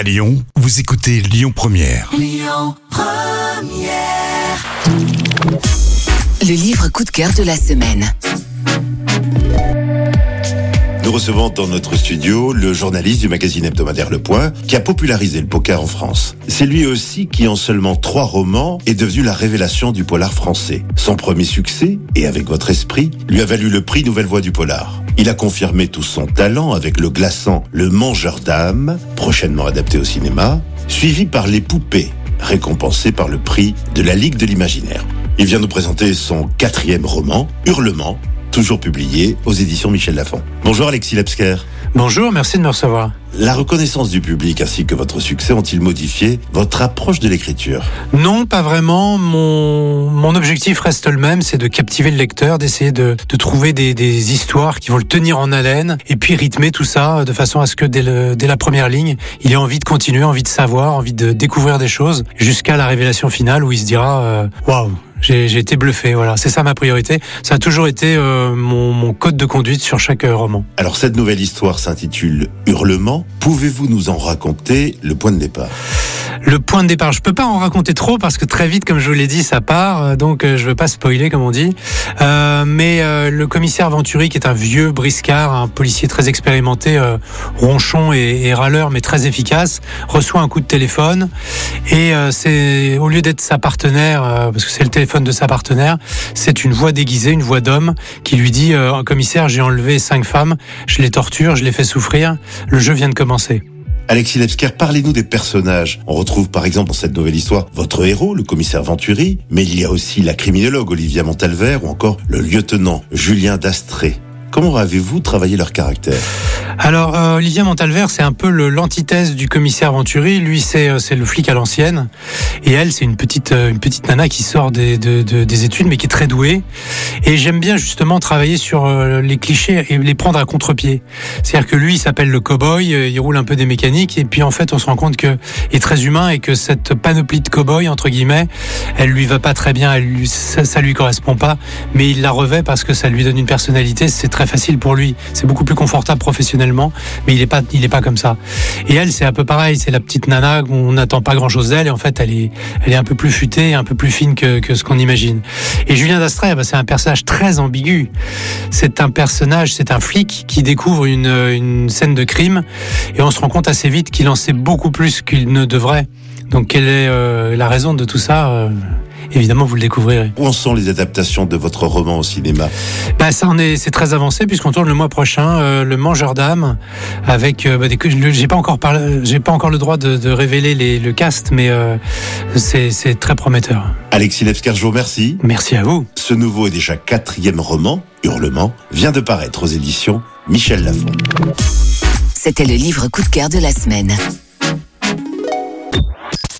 À Lyon, vous écoutez Lyon Première. Le livre coup de cœur de la semaine. Nous recevons dans notre studio le journaliste du magazine hebdomadaire Le Point qui a popularisé le poker en France. C'est lui aussi qui, en seulement trois romans, est devenu la révélation du polar français. Son premier succès, et avec votre esprit, lui a valu le prix Nouvelle Voix du Polar. Il a confirmé tout son talent avec le glaçant Le Mangeur d'âme, prochainement adapté au cinéma, suivi par Les Poupées, récompensé par le prix de la Ligue de l'Imaginaire. Il vient nous présenter son quatrième roman, Hurlement, toujours publié aux éditions Michel Lafon. Bonjour Alexis Lepsker. Bonjour, merci de me recevoir. La reconnaissance du public ainsi que votre succès ont-ils modifié votre approche de l'écriture? Non, pas vraiment. Mon, mon objectif reste le même, c'est de captiver le lecteur, d'essayer de, de trouver des, des histoires qui vont le tenir en haleine et puis rythmer tout ça de façon à ce que dès, le, dès la première ligne, il ait envie de continuer, envie de savoir, envie de découvrir des choses jusqu'à la révélation finale où il se dira euh, waouh, j'ai j'ai été bluffé. Voilà, c'est ça ma priorité. Ça a toujours été euh, mon, code de conduite sur chaque euh, roman. Alors cette nouvelle histoire s'intitule Hurlement. Pouvez-vous nous en raconter le point de départ? Le point de départ, je peux pas en raconter trop parce que très vite, comme je vous l'ai dit, ça part. euh, Donc euh, je veux pas spoiler, comme on dit. Euh, mais euh, le commissaire Venturi, qui est un vieux briscard, un policier très expérimenté, euh, ronchon et, et râleur, mais très efficace, reçoit un coup de téléphone et euh, c'est au lieu d'être sa partenaire, parce que c'est le téléphone de sa partenaire, c'est une voix déguisée, une voix d'homme qui lui dit commissaire, j'ai enlevé cinq femmes, je les torture, je les fais souffrir, le jeu vient de commencer. Alexis Lepsker, parlez-nous des personnages. On retrouve par exemple dans cette nouvelle histoire votre héros, le commissaire Venturi, mais il y a aussi la criminologue Olivia Montalver ou encore le lieutenant Julien Dastré. Comment avez-vous travaillé leur caractère? Alors, euh, Olivia Montalver, c'est un peu l'antithèse du commissaire Venturi. Lui, c'est euh, c'est le flic à l'ancienne, et elle, c'est une petite euh, une petite nana qui sort des, de- de- des études, mais qui est très douée. Et j'aime bien justement travailler sur euh, les clichés et les prendre à contre-pied. C'est-à-dire que lui, il s'appelle le cowboy, il roule un peu des mécaniques, et puis en fait, on se rend compte que il est très humain et que cette panoplie de cowboy entre guillemets, elle lui va pas très bien, elle lui, ça, ça lui correspond pas, mais il la revêt parce que ça lui donne une personnalité. C'est très facile pour lui, c'est beaucoup plus confortable professionnellement, mais il est pas, il est pas comme ça. Et elle, c'est un peu pareil, c'est la petite nana on n'attend pas grand chose d'elle, et en fait, elle est, elle est un peu plus futée, un peu plus fine que, ce qu'on imagine. Et Julien Dastrey, bah, c'est un personnage très ambigu. C'est un personnage, c'est un flic qui découvre une, une scène de crime, et on se rend compte assez vite qu'il en sait beaucoup plus qu'il ne devrait. Donc, quelle est euh, la raison de tout ça euh, Évidemment, vous le découvrirez. Où en sont les adaptations de votre roman au cinéma Bah, ça en est, c'est très avancé puisqu'on tourne le mois prochain euh, le Mangeur d'âme avec. euh, bah, j'ai pas encore parlé, j'ai pas encore le droit de, de révéler les, le cast, mais euh, c'est, c'est très prometteur. Alexis Lepsker, je vous remercie. Merci à vous. Ce nouveau et déjà quatrième roman, Hurlement, vient de paraître aux éditions Michel Lafon. C'était le livre coup de cœur de la semaine.